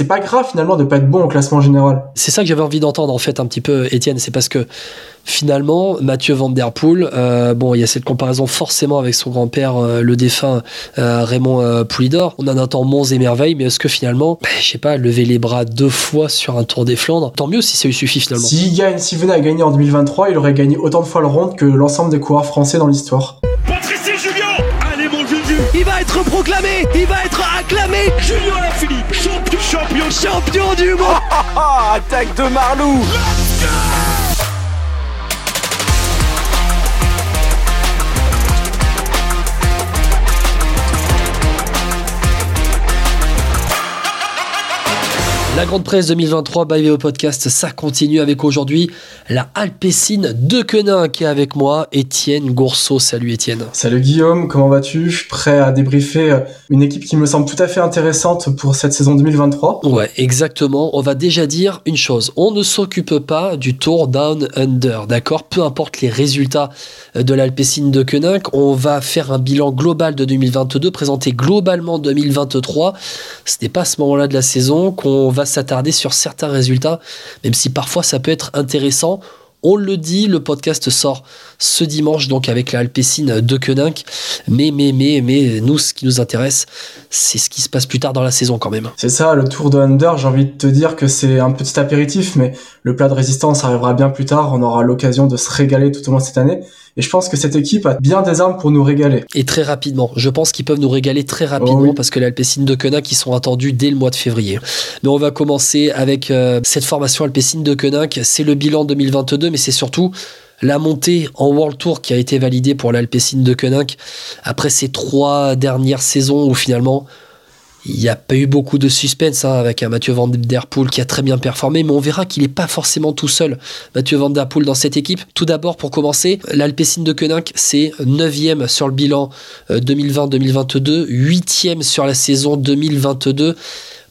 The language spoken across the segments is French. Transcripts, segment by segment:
c'est pas grave finalement de pas être bon au classement général. C'est ça que j'avais envie d'entendre en fait un petit peu, Étienne. C'est parce que finalement, Mathieu Van Der Poel, euh, bon, il y a cette comparaison forcément avec son grand-père, euh, le défunt euh, Raymond Poulidor. On en attend monts et merveilles, mais est-ce que finalement, bah, je sais pas, lever les bras deux fois sur un Tour des Flandres, tant mieux si ça lui suffit finalement. S'il gagne, s'il venait à gagner en 2023, il aurait gagné autant de fois le ronde que l'ensemble des coureurs français dans l'histoire. Il va être proclamé, il va être acclamé. Julien Alaphilippe, champion, champion, champion du monde. Attaque de Marlou. La grande presse 2023 by VO Podcast, ça continue avec aujourd'hui la Alpessine de Quenin qui est avec moi, Étienne Gourceau. Salut Étienne. Salut Guillaume, comment vas-tu? Je suis prêt à débriefer euh, une équipe qui me semble tout à fait intéressante pour cette saison 2023. Ouais, exactement. On va déjà dire une chose. On ne s'occupe pas du Tour Down Under, d'accord? Peu importe les résultats euh, de l'Alpessine de Quenin, on va faire un bilan global de 2022, présenter globalement 2023. Ce n'est pas à ce moment-là de la saison qu'on va s'attarder sur certains résultats, même si parfois ça peut être intéressant. On le dit, le podcast sort ce dimanche, donc avec la Alpecin de Koenig. Mais, mais, mais, mais, nous, ce qui nous intéresse, c'est ce qui se passe plus tard dans la saison quand même. C'est ça, le Tour de Under, j'ai envie de te dire que c'est un petit apéritif, mais le plat de résistance arrivera bien plus tard. On aura l'occasion de se régaler tout au long de cette année. Et je pense que cette équipe a bien des armes pour nous régaler. Et très rapidement. Je pense qu'ils peuvent nous régaler très rapidement oh parce que l'Alpecin de Koenig, qui sont attendus dès le mois de février. Mais on va commencer avec euh, cette formation Alpecin de Koenig. C'est le bilan 2022, mais c'est surtout la montée en World Tour qui a été validée pour l'Alpecin de Koenig après ces trois dernières saisons où finalement il n'y a pas eu beaucoup de suspense hein, avec un Mathieu Van Der Poel qui a très bien performé, mais on verra qu'il n'est pas forcément tout seul, Mathieu Van Der Poel, dans cette équipe. Tout d'abord, pour commencer, l'Alpecin de Koenig, c'est 9e sur le bilan 2020-2022, euh, 8e sur la saison 2022.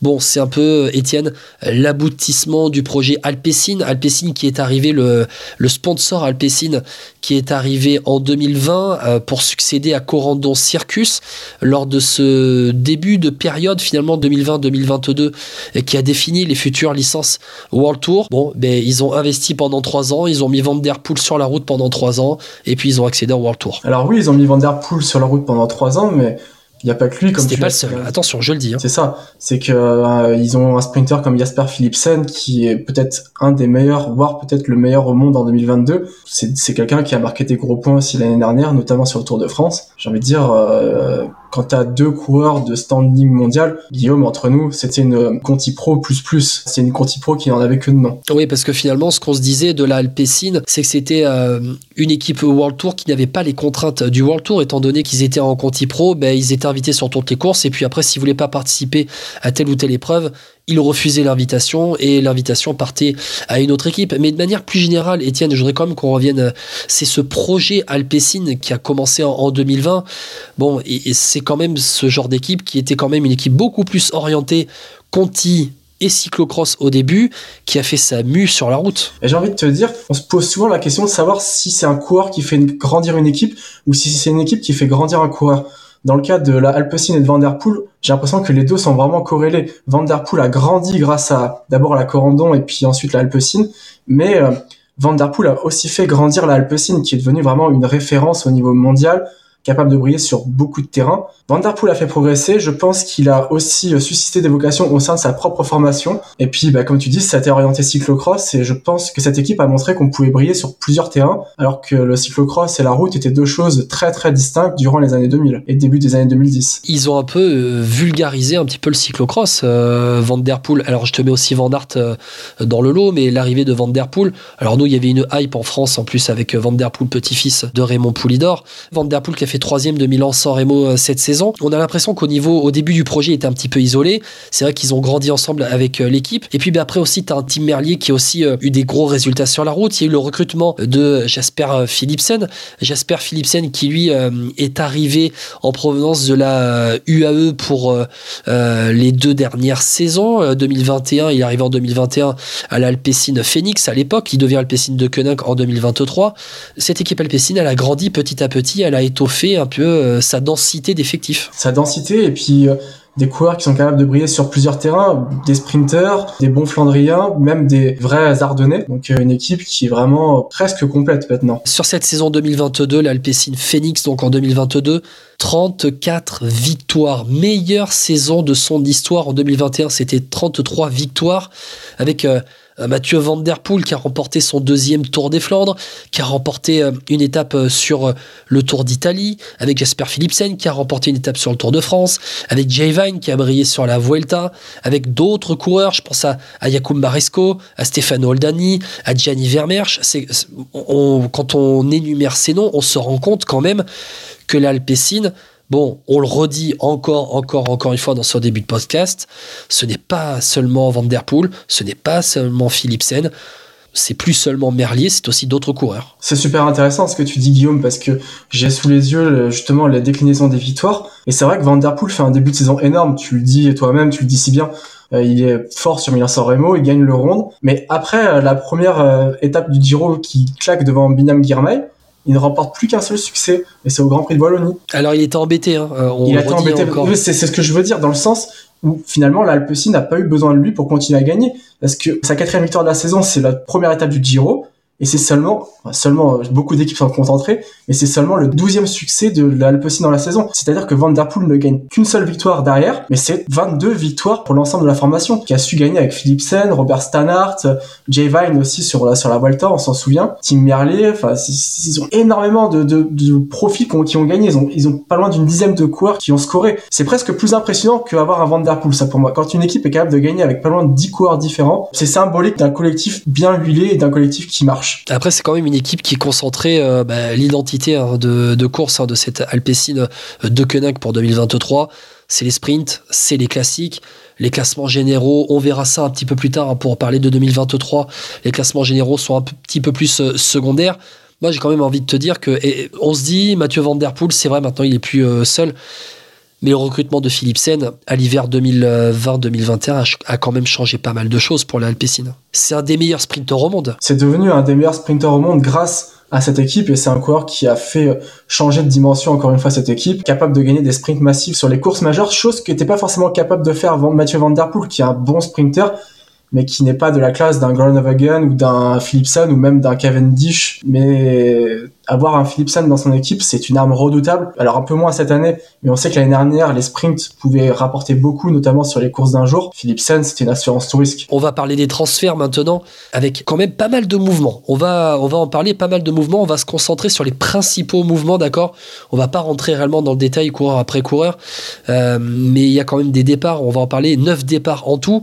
Bon, c'est un peu, Étienne, l'aboutissement du projet Alpecin. Alpecin qui est arrivé, le, sponsor Alpecin qui est arrivé en 2020 euh, pour succéder à Corandon Circus lors de ce début de période finalement 2020-2022 qui a défini les futures licences World Tour. Bon, ben, ils ont investi pendant trois ans, ils ont mis Van Der Poel sur la route pendant trois ans et puis ils ont accédé au World Tour. Alors oui, ils ont mis Van Der Poel sur la route pendant trois ans, mais il n'y a pas que lui. Comme C'était pas le seul. Attention, je le dis. Hein. C'est ça. C'est que euh, ils ont un sprinter comme Jasper Philipsen qui est peut-être un des meilleurs, voire peut-être le meilleur au monde en 2022. C'est, quelqu'un qui a marqué des gros points aussi l'année dernière, notamment sur le Tour de France. J'ai envie de dire, euh, quand as deux coureurs de standing mondial, Guillaume, entre nous, c'était une Conti Pro plus plus. C'est une Conti Pro qui n'en avait que de nom. Oui, parce que finalement, ce qu'on se disait de la Alpecin, c'est que c'était euh, une équipe World Tour qui n'avait pas les contraintes du World Tour, étant donné qu'ils étaient en Conti Pro, ben, ils étaient invités sur toutes les courses, et puis après, s'ils voulaient pas participer à telle ou telle épreuve, il refusait l'invitation et l'invitation partait à une autre équipe. Mais de manière plus générale, Étienne, je voudrais quand même qu'on revienne. C'est ce projet Alpecin qui a commencé en, 2020. Bon, et, c'est quand même ce genre d'équipe qui était quand même une équipe beaucoup plus orientée Conti et cyclocross au début qui a fait sa mue sur la route. J'ai envie de te dire, on se pose souvent la question de savoir si c'est un coureur qui fait grandir une équipe ou si c'est une équipe qui fait grandir un coureur. Dans le cas de la Alpecin et de Van Der Poel, j'ai l'impression que les deux sont vraiment corrélés. Van Der Poel a grandi grâce à d'abord la Corandon et puis ensuite la Alpecin, mais euh, a aussi fait grandir la Alpecin qui est devenue vraiment une référence au niveau mondial capable de briller sur beaucoup de terrains. Van Der Poel a fait progresser, je pense qu'il a aussi euh, suscité des vocations au sein de sa propre formation. Et puis, bah, comme tu dis, ça a été orienté cyclocross et je pense que cette équipe a montré qu'on pouvait briller sur plusieurs terrains, alors que le cyclocross et la route étaient deux choses très très distinctes durant les années 2000 et début des années 2010. Ils ont un peu euh, vulgarisé un petit peu le cyclocross, euh, Van Der Poel. Alors, je te mets aussi Van Aert dans le lot, mais l'arrivée de Van Der Poel. Alors, nous, il y avait une hype en France en plus avec Van Der Poel, petit-fils de Raymond Poulidor. Van Der Poel qui a fait troisième de Milan sans Remo euh, cette saison. On a l'impression qu'au niveau, au début du projet, il était un petit peu isolé. C'est vrai qu'ils ont grandi ensemble avec euh, l'équipe. Et puis ben, après aussi, tu as un team Merlier qui a aussi euh, eu des gros résultats sur la route. Il y a eu le recrutement de Jasper Philipsen. Jasper Philipsen qui lui est arrivé en provenance de la UAE pour les deux dernières saisons. 2021, il est arrivé en 2021 à l'Alpecin Phoenix à l'époque. Il devient Alpecin de Koenig en 2023. Cette équipe Alpecin, elle a grandi petit à petit. Elle a étoffé un peu euh, sa densité d'effectifs. Sa densité, et puis euh, des coureurs qui sont capables de briller sur plusieurs terrains, des sprinteurs, des bons Flandriens, même des vrais Ardennais. Donc une équipe qui est vraiment presque complète maintenant. Sur cette saison 2022, l'Alpecin Phoenix, donc en 2022, 34 victoires. Meilleure saison de son histoire. En 2021, c'était 33 victoires avec euh, Mathieu Van Der Poel qui a remporté son deuxième Tour des Flandres, qui a remporté euh, une étape euh, sur le Tour d'Italie, avec Jasper Philipsen qui a remporté une étape sur le Tour de France, avec Jay Vine qui a brillé sur la Vuelta, avec d'autres coureurs, je pense à, Jakub Maresco, à Stefano Oldani, à Gianni Vermeersch. quand on énumère ces noms, on se rend compte quand même que l'Alpecin Bon, on le redit encore, encore, encore une fois dans ce début de podcast, ce n'est pas seulement Van Der Poel, ce n'est pas seulement Philipsen, c'est plus seulement Merlier, c'est aussi d'autres coureurs. C'est super intéressant ce que tu dis Guillaume parce que j'ai sous les yeux justement la déclinaison des victoires et c'est vrai que Van Der Poel fait un début de saison énorme, tu le dis toi-même, tu le dis si bien. Euh, il est fort sur Milan-San il gagne le ronde, mais après euh, la première euh, étape du Giro qui claque devant Binam Girmay, il ne remporte plus qu'un seul succès, et c'est au Grand Prix de Wallonie. Alors il était embêté, hein. Euh, il a été embêté. C'est ce que je veux dire, dans le sens où finalement l'Alpecin n'a pas eu besoin de lui pour continuer à gagner, parce que sa quatrième victoire de la saison, c'est la première étape du Giro, et c'est seulement, seulement, beaucoup d'équipes sont concentrées, mais c'est seulement le douzième succès de l'Alpecin dans la saison. C'est-à-dire que Van Der Poel ne gagne qu'une seule victoire derrière, mais c'est 22 victoires pour l'ensemble de la formation, qui a su gagner avec Philipsen, Robert Stannard, Jay Vine aussi sur la, sur la Vuelta, on s'en souvient, Tim Merlier, enfin, ils ont énormément de, de, de profils qui ont, gagné, ils ont, ils ont pas loin d'une dizaine de coureurs qui ont scoré. C'est presque plus impressionnant qu'avoir un Van Der Poel, ça pour moi. Quand une équipe est capable de gagner avec pas loin de 10 coureurs différents, c'est symbolique d'un collectif bien huilé et d'un collectif qui marche. Après, c'est quand même une équipe qui concentrait euh, bah, l'identité hein, de, course hein, de cette Alpecin euh, de Koenig pour 2023. C'est les sprints, c'est les classiques, les classements généraux. On verra ça un petit peu plus tard hein, pour parler de 2023. Les classements généraux sont un petit peu plus euh, secondaires. Moi, j'ai quand même envie de te dire que on se dit Mathieu Van Der Poel, c'est vrai, maintenant il est plus seul. Mais le recrutement de Philipsen à l'hiver 2020-2021 a quand même changé pas mal de choses pour l'Alpecin. C'est un des meilleurs sprinteurs au monde. C'est devenu un des meilleurs sprinteurs au monde grâce à cette équipe et c'est un coureur qui a fait changer de dimension encore une fois cette équipe, capable de gagner des sprints massifs sur les courses majeures, chose qui n'était pas forcément capable de faire Mathieu Van Der Poel qui est un bon sprinter mais qui n'est pas de la classe d'un Groenewegen ou d'un Philipsen ou même d'un Cavendish. Mais avoir un Philipsen dans son équipe, c'est une arme redoutable. Alors un peu moins cette année, mais on sait que l'année dernière, les sprints pouvaient rapporter beaucoup, notamment sur les courses d'un jour. Philipsen, c'était une assurance tout risque. On va parler des transferts maintenant, avec quand même pas mal de mouvements. On va, on va en parler, pas mal de mouvements. On va se concentrer sur les principaux mouvements, d'accord? On va pas rentrer réellement dans le détail coureur après coureur, euh, mais il y a quand même des départs. On va en parler, neuf départs en tout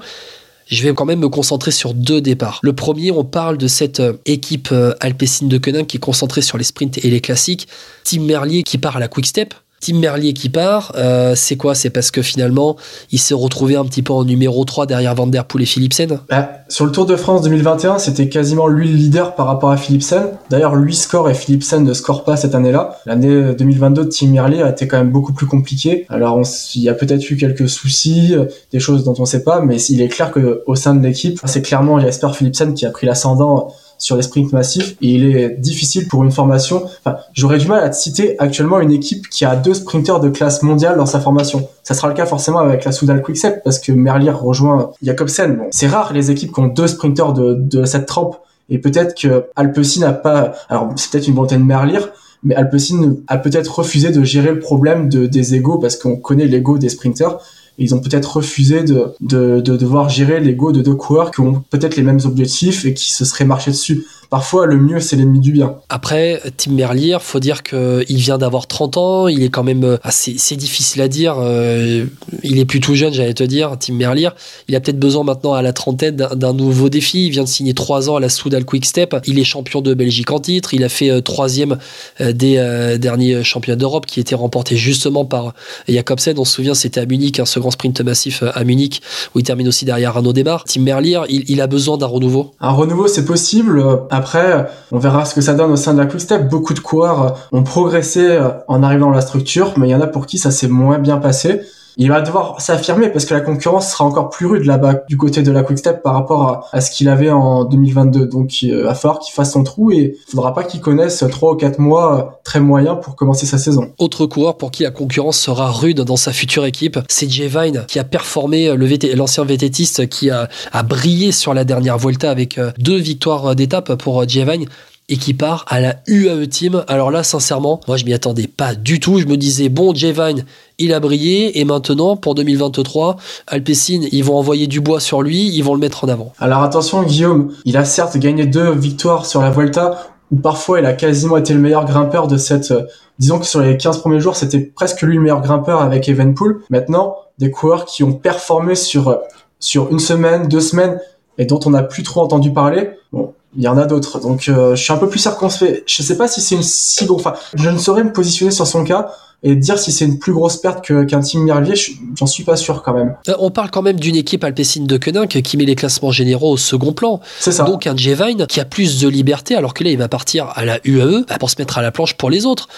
je vais quand même me concentrer sur deux départs. Le premier, on parle de cette euh, équipe euh, Alpecin de Koenig qui est concentrée sur les sprints et les classiques. Tim Merlier qui part à la Quick Step. Tim Merlier qui part, euh, c'est quoi? C'est parce que finalement, il s'est retrouvé un petit peu en numéro 3 derrière Van Der Poel et Philipsen? Bah, Sur le Tour de France 2021, c'était quasiment lui le leader par rapport à Philipsen. D'ailleurs, lui score et Philipsen ne score pas cette année-là. L'année 2022 de Tim Merlier a été quand même beaucoup plus compliquée. Alors, il y a peut-être eu quelques soucis, des choses dont on ne sait pas, mais il est clair qu'au sein de l'équipe, c'est clairement Jasper Philipsen qui a pris l'ascendant sur les sprints massifs et il est difficile pour une formation. Enfin, j'aurais du mal à te citer actuellement une équipe qui a deux sprinteurs de classe mondiale dans sa formation. Ça sera le cas forcément avec la Soudal Quickstep parce que Merlier rejoint Jacobsen. Bon, c'est rare les équipes qui ont deux sprinteurs de, de cette trempe et peut-être que Alpecin n'a pas. Alors c'est peut-être une volonté de Merlier, mais Alpecin a peut-être refusé de gérer le problème de, des égaux parce qu'on connaît l'ego des sprinteurs ils ont peut-être refusé de, de, de devoir gérer l'ego de deux coureurs qui ont peut-être les mêmes objectifs et qui se seraient marchés dessus parfois le mieux c'est l'ennemi du bien. Après, Tim Merlier, faut dire qu'il vient d'avoir 30 ans, il est quand même assez euh, c'est difficile à dire, euh, il est plus tout jeune, j'allais te dire, Tim Merlier. Il a peut-être besoin maintenant à la trentaine d'un nouveau défi. Il vient de signer 3 ans à la Soudal Quick Step. Il est champion de Belgique en titre. Il a fait euh, troisième des derniers championnats d'Europe qui étaient remportés justement par Jacobsen. On se souvient, c'était à Munich, un second sprint massif à Munich où il termine aussi derrière Arnaud Demar. Tim Merlier, il, il a besoin d'un renouveau. Un renouveau, c'est possible. Après, on verra ce que ça donne au sein de la Quick. Beaucoup de coureurs ont progressé en arrivant dans la structure, mais il y en a pour qui ça s'est moins bien passé. Il va devoir s'affirmer parce que la concurrence sera encore plus rude là-bas du côté de la Quick Step par rapport à, ce qu'il avait en 2022. Donc il va falloir qu'il fasse son trou et il faudra pas qu'il connaisse trois ou quatre mois très moyens pour commencer sa saison. Autre coureur pour qui la concurrence sera rude dans sa future équipe, c'est Jay Vine qui a performé l'ancien vététiste qui a, brillé sur la dernière Vuelta avec euh, deux victoires d'étape pour Jay Vine et qui part à la UAE Team. Alors là, sincèrement, moi je m'y attendais pas du tout. Je me disais, bon, Vine, il a brillé, et maintenant, pour 2023, Alpecin, ils vont envoyer du bois sur lui, ils vont le mettre en avant. Alors attention, Guillaume, il a certes gagné deux victoires sur la Vuelta, où parfois il a quasiment été le meilleur grimpeur de cette... Euh, disons que sur les 15 premiers jours, c'était presque lui le meilleur grimpeur avec Evenpool. Maintenant, des coureurs qui ont performé sur, sur une semaine, deux semaines, et dont on n'a plus trop entendu parler, bon, il y en a d'autres. Donc euh, je suis un peu plus circonspect. Je sais pas si c'est une si grosse... Enfin, je ne saurais me positionner sur son cas et dire si c'est une plus grosse perte qu'un Team Merlier, j'en suis pas sûr quand même. Euh, on parle quand même d'une équipe alpécine de Koenig qui met les classements généraux au second plan. C'est ça. Donc un J-Vine qui a plus de liberté alors que là il va partir à la UAE bah, pour se mettre à la planche pour les autres.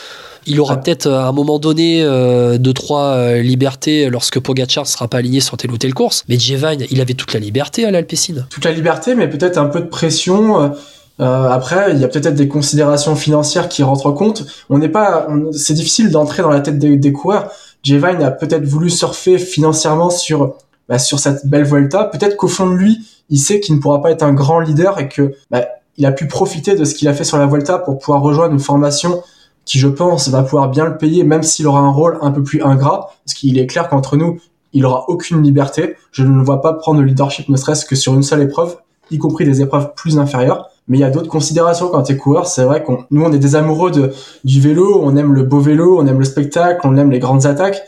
Il aura peut-être euh, à un moment donné euh, deux trois euh, libertés lorsque Pogacar ne sera pas aligné sur telle ou telle course. Mais Jevine, il avait toute la liberté à l'Alpecin. Toute la liberté, mais peut-être un peu de pression. après, il y a peut-être des considérations financières qui rentrent en compte. On n'est pas, c'est difficile d'entrer dans la tête des, coureurs. Jevine a peut-être voulu surfer financièrement sur bah, sur cette belle Vuelta. Peut-être qu'au fond de lui, il sait qu'il ne pourra pas être un grand leader et que bah, il a pu profiter de ce qu'il a fait sur la Vuelta pour pouvoir rejoindre une formation qui je pense va pouvoir bien le payer, même s'il aura un rôle un peu plus ingrat, parce qu'il est clair qu'entre nous, il aura aucune liberté. Je ne le vois pas prendre le leadership, ne serait-ce que sur une seule épreuve, y compris des épreuves plus inférieures. Mais il y a d'autres considérations quand t'es coureur. C'est vrai qu'on, nous, on est des amoureux du vélo, on aime le beau vélo, on aime le spectacle, on aime les grandes attaques.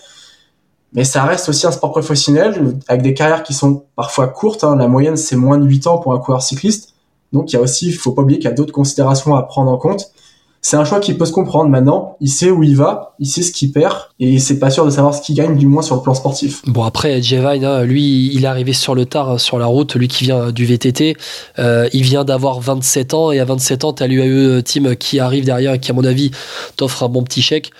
Mais ça reste aussi un sport professionnel avec des carrières qui sont parfois courtes. Hein. La moyenne, c'est moins de 8 ans pour un coureur cycliste. Donc il y a aussi, il faut pas oublier qu'il y a d'autres considérations à prendre en compte c'est un choix qui peut se comprendre maintenant. Il sait où il va, il sait ce qu'il perd, et c'est pas sûr de savoir ce qu'il gagne, du moins sur le plan sportif. Bon après, Jevine, hein, lui, il est arrivé sur le tard, hein, sur la route, lui qui vient du VTT, euh, il vient d'avoir 27 ans, et à 27 ans, t'as l'UAE Team qui arrive derrière et qui, à mon avis, t'offre un bon petit chèque.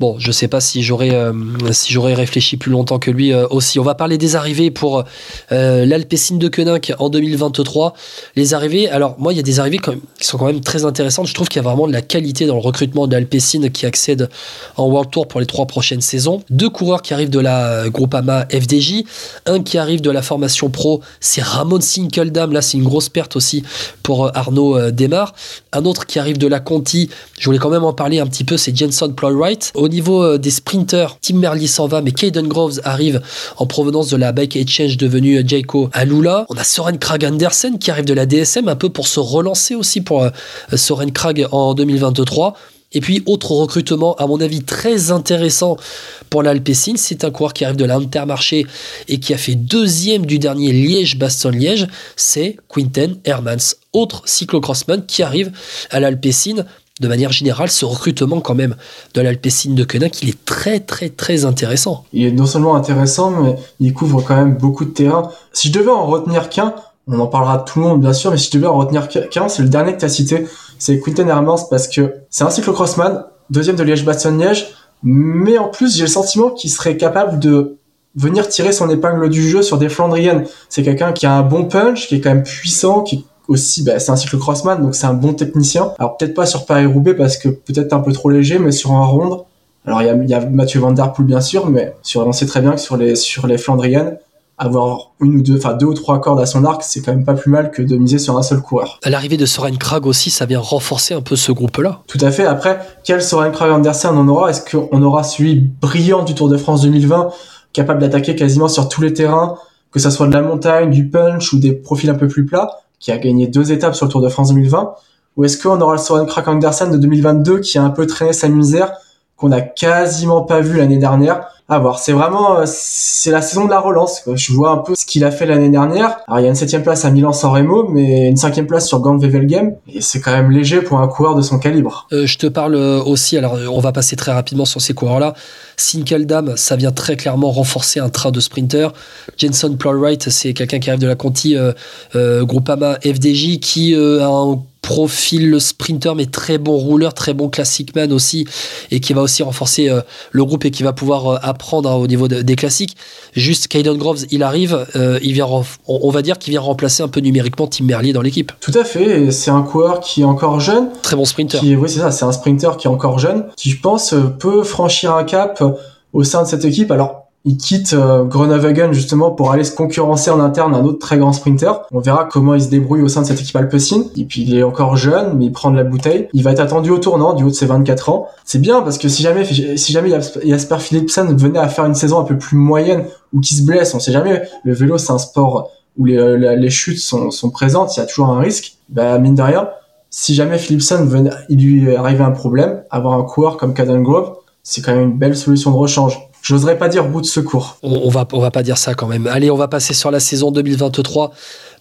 Bon, je sais pas si j'aurais euh, si j'aurais réfléchi plus longtemps que lui euh, aussi. On va parler des arrivées pour euh, de Koenig en 2023. Les arrivées, alors moi il y a des arrivées qui sont quand même très intéressantes. Je trouve qu'il y a vraiment de la qualité dans le recrutement de l'Alpecin qui accède en World Tour pour les trois prochaines saisons. Deux coureurs qui arrivent de la Groupama FDJ, un qui arrive de la formation pro, c'est Ramon Sinkeldam. Là, c'est une grosse perte aussi pour Arnaud Demar. Un autre qui arrive de la Conti, je voulais quand même en parler un petit peu, c'est Jenson Plowright niveau euh, des sprinters, Tim Merlier s'en va, mais Caden Groves arrive en provenance de la Bike Exchange devenue euh, Jayco Alula. On a Soren Krag Andersen qui arrive de la DSM un peu pour se relancer aussi pour euh, Soren Krag en 2023. Et puis, autre recrutement, à mon avis, très intéressant pour l'Alpecin, c'est un coureur qui arrive de l'Intermarché et qui a fait deuxième du dernier Liège-Bastogne-Liège, c'est Quinten Hermans, autre cyclocrossman qui arrive à l'Alpecin de manière générale, ce recrutement quand même de l'Alpecin de Koenig, il est très très très intéressant. Il est non seulement intéressant, mais il couvre quand même beaucoup de terrain. Si je devais en retenir qu'un, on en parlera de tout le monde bien sûr, mais si je devais en retenir qu'un, c'est le dernier que tu as cité, c'est Quinten Hermans parce que c'est un cyclocrossman, deuxième de Liège-Bastogne-Liège, mais en plus j'ai le sentiment qu'il serait capable de venir tirer son épingle du jeu sur des Flandriennes. C'est quelqu'un qui a un bon punch, qui est quand même puissant, qui aussi, bah, c'est un cycle crossman, donc c'est un bon technicien. Alors peut-être pas sur Paris-Roubaix parce que peut-être un peu trop léger, mais sur un ronde. Alors il y a, y a, Mathieu Van Der Poel bien sûr, mais sur, on sait très bien que sur les sur les Flandriennes, avoir une ou deux, enfin deux ou trois cordes à son arc, c'est quand même pas plus mal que de miser sur un seul coureur. À l'arrivée de Soren Krag aussi, ça vient renforcer un peu ce groupe-là. Tout à fait. Après, quel Soren Krag Andersen on aura? Est-ce qu'on aura celui brillant du Tour de France 2020, capable d'attaquer quasiment sur tous les terrains, que ça soit de la montagne, du punch ou des profils un peu plus plats? Qui a gagné deux étapes sur le Tour de France 2020 Ou est-ce qu'on aura le Soren Krak Andersen de 2022 qui a un peu traîné sa misère, qu'on n'a quasiment pas vu l'année dernière? À voir. C'est vraiment, euh, c'est la saison de la relance. Je vois un peu ce qu'il a fait l'année dernière. Alors il y a une septième place à Milan-San Remo, mais une cinquième place sur Gand Wevelgem. Et c'est quand même léger pour un coureur de son calibre. Euh, je te parle euh, aussi. Alors on va passer très rapidement sur ces coureurs-là. Sinkeldam, ça vient très clairement renforcer un train de sprinter. Jenson Plowright, c'est quelqu'un qui arrive de la Conti Groupama FDJ qui a un profil sprinter, mais très bon rouleur, très bon classic man aussi, et qui va aussi renforcer euh, le groupe et qui va pouvoir euh, apprendre hein, au niveau des classiques. Juste, Caden Groves, il arrive, il vient, on, va dire qu'il vient remplacer un peu numériquement Tim Merlier dans l'équipe. Tout à fait, c'est un coureur qui est encore jeune. Très bon sprinter. oui, c'est ça, c'est un sprinter qui est encore jeune, qui je pense peut franchir un cap au sein de cette équipe. Alors, il quitte euh, justement pour aller se concurrencer en interne un autre très grand sprinter. On verra comment il se débrouille au sein de cette équipe Alpecin. Et puis il est encore jeune, mais il prend de la bouteille. Il va être attendu au tournant du haut de ses 24 ans. C'est bien parce que si jamais, si jamais Jasper Philipsen venait à faire une saison un peu plus moyenne ou qui se blesse, on sait jamais. Le vélo c'est un sport où les, euh, chutes sont, sont présentes, il y a toujours un risque. Bah mine de rien, si jamais Philipsen venait, il lui arrivait un problème, avoir un coureur comme Caden Grove, c'est quand même une belle solution de rechange. J'oserais pas dire bout de secours. On, va, on va pas dire ça quand même. Allez, on va passer sur la saison 2023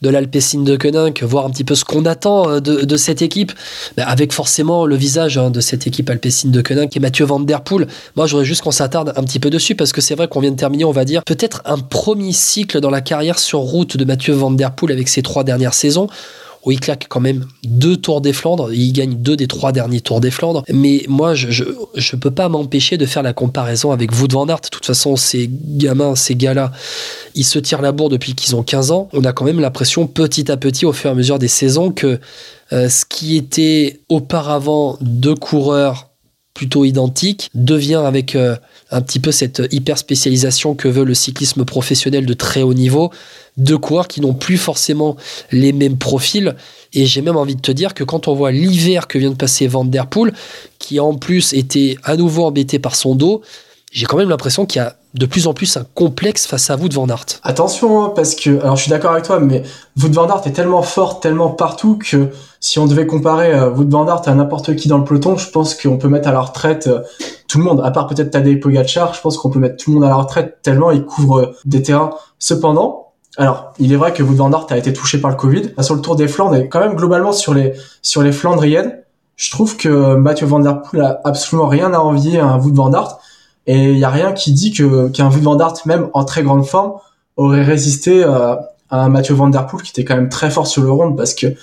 de l'Alpecin de Koenig, voir un petit peu ce qu'on attend euh, de, cette équipe, bah, avec forcément le visage hein, de cette équipe Alpecin de Koenig est Mathieu Van Der Poel. Moi, j'aurais juste qu'on s'attarde un petit peu dessus parce que c'est vrai qu'on vient de terminer, on va dire, peut-être un premier cycle dans la carrière sur route de Mathieu Van Der Poel avec ses trois dernières saisons il claque quand même deux Tours des Flandres. Il gagne deux des trois derniers Tours des Flandres. Mais moi, je, je, peux pas m'empêcher de faire la comparaison avec Wout van Aert. De toute façon, ces gamins, ces gars-là, ils se tirent la bourre depuis qu'ils ont 15 ans. On a quand même l'impression, petit à petit, au fur et à mesure des saisons, que euh, ce qui était auparavant deux coureurs plutôt identiques devient avec euh, un petit peu cette hyper spécialisation que veut le cyclisme professionnel de très haut niveau deux coureurs qui n'ont plus forcément les mêmes profils. Et j'ai même envie de te dire que quand on voit l'hiver que vient de passer Van Der Poel, qui en plus était à nouveau embêté par son dos, j'ai quand même l'impression qu'il y a de plus en plus un complexe face à Wout van Aert. Attention, hein, parce que, alors je suis d'accord avec toi, mais Wout van est tellement fort, tellement partout que si on devait comparer euh, Wout van à n'importe qui dans le peloton, je pense qu'on peut mettre à la retraite euh, tout le monde, à part peut-être Tadej Pogacar, je pense qu'on peut mettre tout le monde à la retraite tellement il couvre euh, des terrains. Cependant, alors, il est vrai que Wout van a été touché par le Covid. Sur le Tour des Flandres et quand même globalement sur les sur les Flandriennes, je trouve que Mathieu Van Der Poel a absolument rien à envier à un Wout van et il y a rien qui dit que qu'un Wout van même en très grande forme aurait résisté euh, à un Mathieu Van Der Poel qui était quand même très fort sur le rond parce que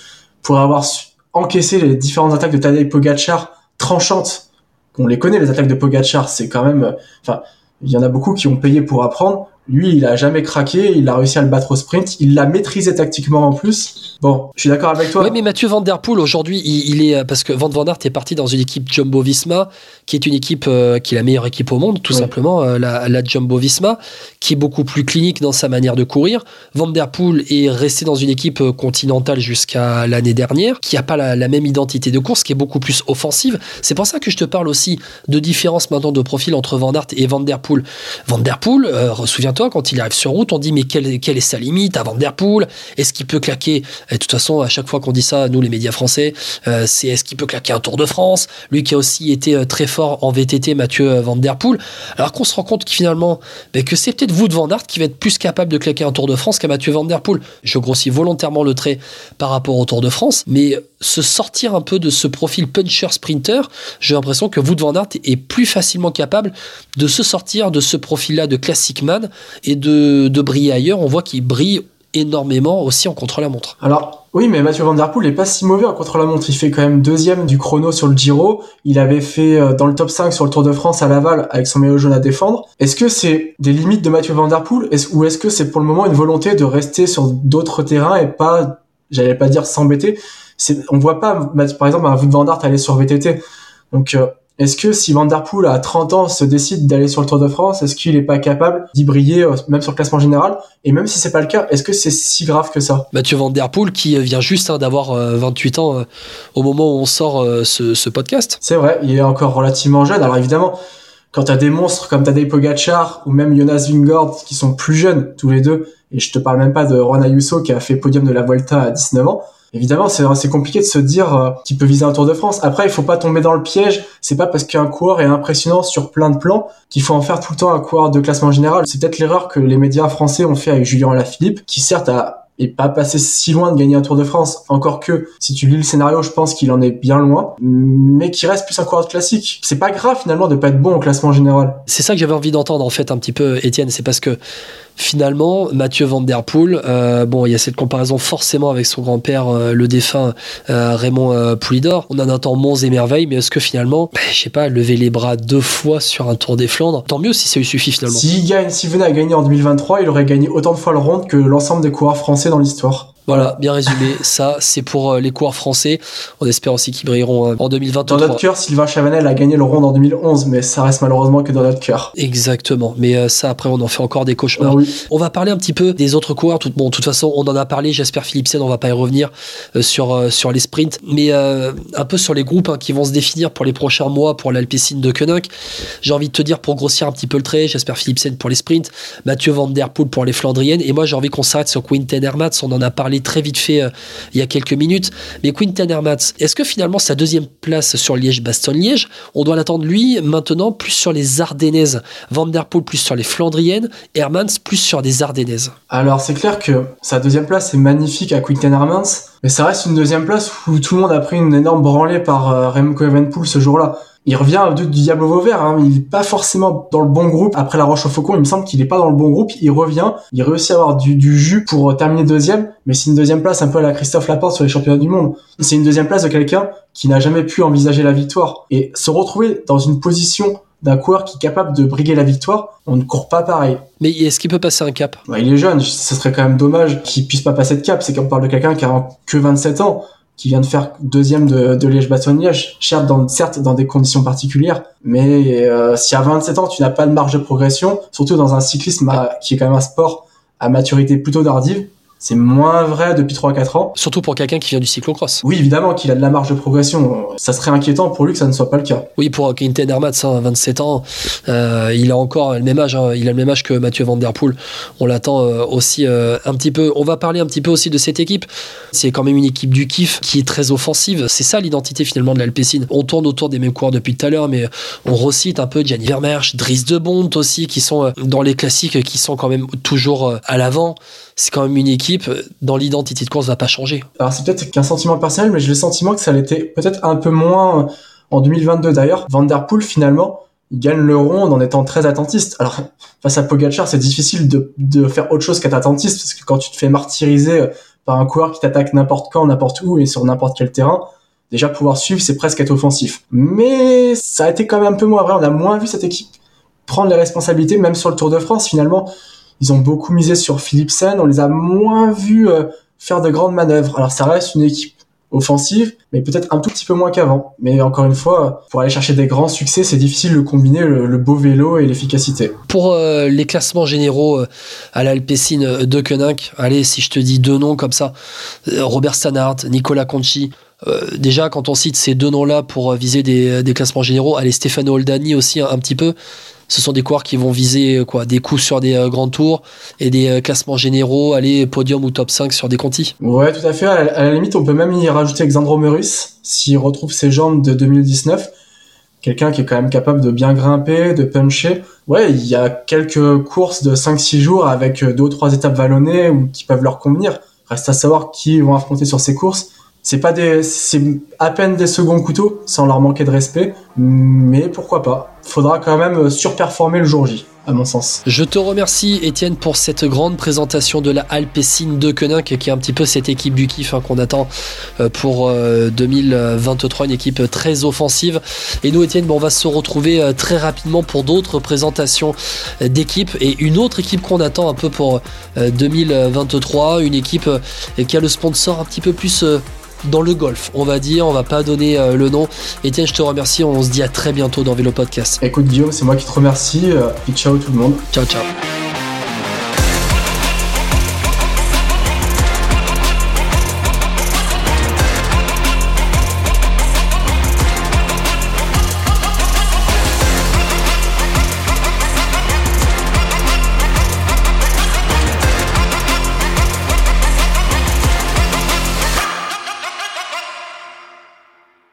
pour avoir encaissé les différentes attaques de Tadej Pogacar tranchantes, on les connaît les attaques de Pogacar, c'est quand même euh, enfin il y en a beaucoup qui ont payé pour apprendre. Lui, il a jamais craqué, il a réussi à le battre au sprint, il l'a maîtrisé tactiquement en plus. Bon, je suis d'accord avec toi. Oui, mais Mathieu Van Der Poel aujourd'hui, il, est parce que Van Van Aert est parti dans une équipe Jumbo Visma, qui est une équipe euh, qui est la meilleure équipe au monde, tout simplement, euh, la, Jumbo Visma, qui est beaucoup plus clinique dans sa manière de courir. Van Der Poel est resté dans une équipe euh, continentale jusqu'à l'année dernière, qui a pas la, la, même identité de course, qui est beaucoup plus offensive. C'est pour ça que je te parle aussi de différence maintenant de profil entre Van Aert et Van Der Poel. Van Der Poel, souviens quand il arrive sur route, on dit mais quelle, est sa limite à Van Der Poel Est-ce qu'il peut claquer et De toute façon, à chaque fois qu'on dit ça, nous les médias français, euh, c'est est-ce qu'il peut claquer un Tour de France? Lui qui a aussi été euh, très fort en VTT, Mathieu euh, Van Der Poel. Alors qu'on se rend compte que finalement, ben, que c'est peut-être vous de Van Aert qui va être plus capable de claquer un Tour de France qu'à Mathieu Van Der Poel. Je grossis volontairement le trait par rapport au Tour de France, mais se sortir un peu de ce profil puncher sprinter, j'ai l'impression que Wout van Aert est plus facilement capable de se sortir de ce profil-là de classic man et de, de briller ailleurs. On voit qu'il brille énormément aussi en contre-la-montre. Alors, oui, mais Mathieu Van Der Poel n'est pas si mauvais en contre-la-montre. Il fait quand même deuxième du chrono sur le Giro. Il avait fait euh, dans le top 5 sur le Tour de France à Laval avec son maillot jaune à défendre. Est-ce que c'est des limites de Mathieu Van Der Poel? Ou est-ce que c'est pour le moment une volonté de rester sur d'autres terrains et pas, j'allais pas dire s'embêter, on voit pas, par exemple, un van Aert aller sur VTT. Donc, euh, est-ce que si Van Der Poel à 30 ans se décide d'aller sur le Tour de France, est-ce qu'il n'est pas capable d'y briller euh, même sur le classement général? Et même si c'est pas le cas, est-ce que c'est si grave que ça? Mathieu Van Der Poel qui vient juste hein, d'avoir 28 euh, ans au moment où on sort ce, podcast. C'est vrai, il est encore relativement jeune. Alors évidemment, quand tu as des monstres comme Tadej Pogacar ou même Jonas Vingegaard qui sont plus jeunes tous les deux, et je te parle même pas de Juan Ayuso qui a fait podium de la Vuelta à 19 ans, Évidemment, c'est compliqué de se dire euh, qu'il peut viser un Tour de France. Après, il faut pas tomber dans le piège. C'est pas parce qu'un coureur est impressionnant sur plein de plans qu'il faut en faire tout le temps un coureur de classement général. C'est peut-être l'erreur que les médias français ont fait avec Julien Alaphilippe, qui certes a et pas passé si loin de gagner un Tour de France, encore que si tu lis le scénario, je pense qu'il en est bien loin, mais qui reste plus un coureur classique. C'est pas grave finalement de pas être bon au classement général. C'est ça que j'avais envie d'entendre en fait un petit peu, Étienne, c'est parce que finalement, Mathieu Van Der Poel, euh, bon, il y a cette comparaison forcément avec son grand-père, euh, le défunt euh, Raymond Poulidor. On en attend monts et merveilles, mais est-ce que finalement, bah, je sais pas, lever les bras deux fois sur un Tour des Flandres, tant mieux si ça lui suffit finalement. S'il gagne, s'il venait à gagner en 2023, il aurait gagné autant de fois le ronde que l'ensemble des coureurs français dans l'histoire. Voilà, bien résumé. Ça, c'est pour euh, les coureurs français. On espère aussi qu'ils brilleront euh, en 2023. Dans notre cœur, Sylvain Chavanel a gagné le Ronde en 2011, mais ça reste malheureusement que dans notre cœur. Exactement. Mais euh, ça, après, on en fait encore des cauchemars. Ah on va parler un petit peu des autres coureurs. Tout, bon, de toute façon, on en a parlé. J'espère Philipsen, on va pas y revenir sur, sur les sprints, mais un peu sur les groupes hein, qui vont se définir pour les prochains mois pour l'Alpecin de Koenig. J'ai envie de te dire, pour grossir un petit peu le trait, j'espère Philipsen pour les sprints, Mathieu Van Der Poel pour les Flandriennes, et moi, j'ai envie qu'on s'arrête sur Quinten Hermats. On en a parlé très vite fait il y a quelques minutes. Mais Quinten Hermans, est-ce que finalement sa deuxième place sur Liège-Bastogne-Liège, on doit l'attendre lui maintenant plus sur les Ardennaises. Van Der Poel plus sur les Flandriennes, Hermans plus sur des Ardennaises. Alors c'est clair que sa deuxième place est magnifique à Quinten Hermans, mais ça reste une deuxième place où tout le monde a pris une énorme branlée par euh, Remco Evenepoel ce jour-là il revient du Diable au Vauvert, hein. il est pas forcément dans le bon groupe après la Roche au Faucon, il me semble qu'il est pas dans le bon groupe, il revient, il réussit à avoir du, jus pour euh, terminer deuxième, mais c'est une deuxième place un peu à la Christophe Laporte sur les championnats du monde. C'est une deuxième place de quelqu'un qui n'a jamais pu envisager la victoire. Et se retrouver dans une position d'un coureur qui est capable de briguer la victoire, on ne court pas pareil. Mais est-ce qu'il peut passer un cap? Bah, Il est jeune, ce serait quand même dommage qu'il puisse pas passer de cap. C'est qu'on parle de quelqu'un qui a que 27 ans qui vient de faire deuxième de, de Liège-Bastogne-Liège, certes dans, certes dans des conditions particulières, mais euh, si à 27 ans tu n'as pas de marge de progression, surtout dans un cyclisme qui est quand même un sport à maturité plutôt tardive, c'est moins vrai depuis 3-4 ans. Surtout pour quelqu'un qui vient du cyclocross. Oui, évidemment, qu'il a de la marge de progression. Ça serait inquiétant pour lui que ça ne soit pas le cas. Oui, pour Quinten Hermats, 27 ans, euh, il a encore le même âge. Hein. il a le même âge que Mathieu Van Der Poel. On l'attend euh, aussi euh, un petit peu. On va parler un petit peu aussi de cette équipe. C'est quand même une équipe du kiff qui est très offensive. C'est ça l'identité finalement de l'Alpecin. On tourne autour des mêmes coureurs depuis tout à l'heure, mais on recite un peu Gianni Vermeersch, Dries de Bont aussi, qui sont dans les classiques, qui sont quand même toujours à l'avant c'est quand même une équipe dans l'identité de course va pas changer. Alors c'est peut-être qu'un sentiment personnel, mais j'ai le sentiment que ça l'était peut-être un peu moins en 2022 d'ailleurs. Van Der Poel finalement, il gagne le rond en étant très attentiste. Alors face à Pogacar, c'est difficile de, de, faire autre chose qu'être attentiste parce que quand tu te fais martyriser par un coureur qui t'attaque n'importe quand, n'importe où et sur n'importe quel terrain, déjà pouvoir suivre, c'est presque être offensif. Mais ça a été quand même un peu moins vrai. On a moins vu cette équipe prendre les responsabilités, même sur le Tour de France finalement. Ils ont beaucoup misé sur Philipsen, on les a moins vus euh, faire de grandes manœuvres. Alors ça reste une équipe offensive, mais peut-être un tout petit peu moins qu'avant. Mais encore une fois, pour aller chercher des grands succès, c'est difficile de combiner le, beau vélo et l'efficacité. Pour euh, les classements généraux euh, à l'Alpecin de Koenig, allez, si je te dis deux noms comme ça, Robert Stannard, Nicolas Conchi, déjà, quand on cite ces deux noms-là pour viser des, classements généraux, allez, Stefano Oldani aussi un petit peu, ce sont des coureurs qui vont viser quoi, des coups sur des euh, grands tours et des euh, classements généraux, aller podium ou top 5 sur des contis. Ouais, tout à fait. À la, limite, on peut même y rajouter Alexandro Meurus s'il retrouve ses jambes de 2019. Quelqu'un qui est quand même capable de bien grimper, de puncher. Ouais, il y a quelques courses de 5-6 jours avec euh, deux ou trois étapes vallonnées qui peuvent leur convenir. Reste à savoir qui vont affronter sur ces courses c'est pas c'est à peine des seconds couteaux, sans leur manquer de respect, mais pourquoi pas. Faudra quand même surperformer le jour J. À mon sens. Je te remercie Étienne pour cette grande présentation de la Alpecin de Koenig qui est un petit peu cette équipe du kiff hein, qu'on attend euh, pour 2023, euh, une équipe très offensive. Et nous Étienne, on va se retrouver euh, très rapidement pour d'autres présentations d'équipes et une autre équipe qu'on attend un peu pour 2023, une équipe qui a le sponsor un petit peu plus dans le golf, on va dire. On va pas donner euh, le nom. Etienne, je te remercie. On se dit à très bientôt dans Vélo Podcast. Écoute, Guillaume, c'est moi qui te remercie. Euh, et ciao tout le monde. Ciao, ciao.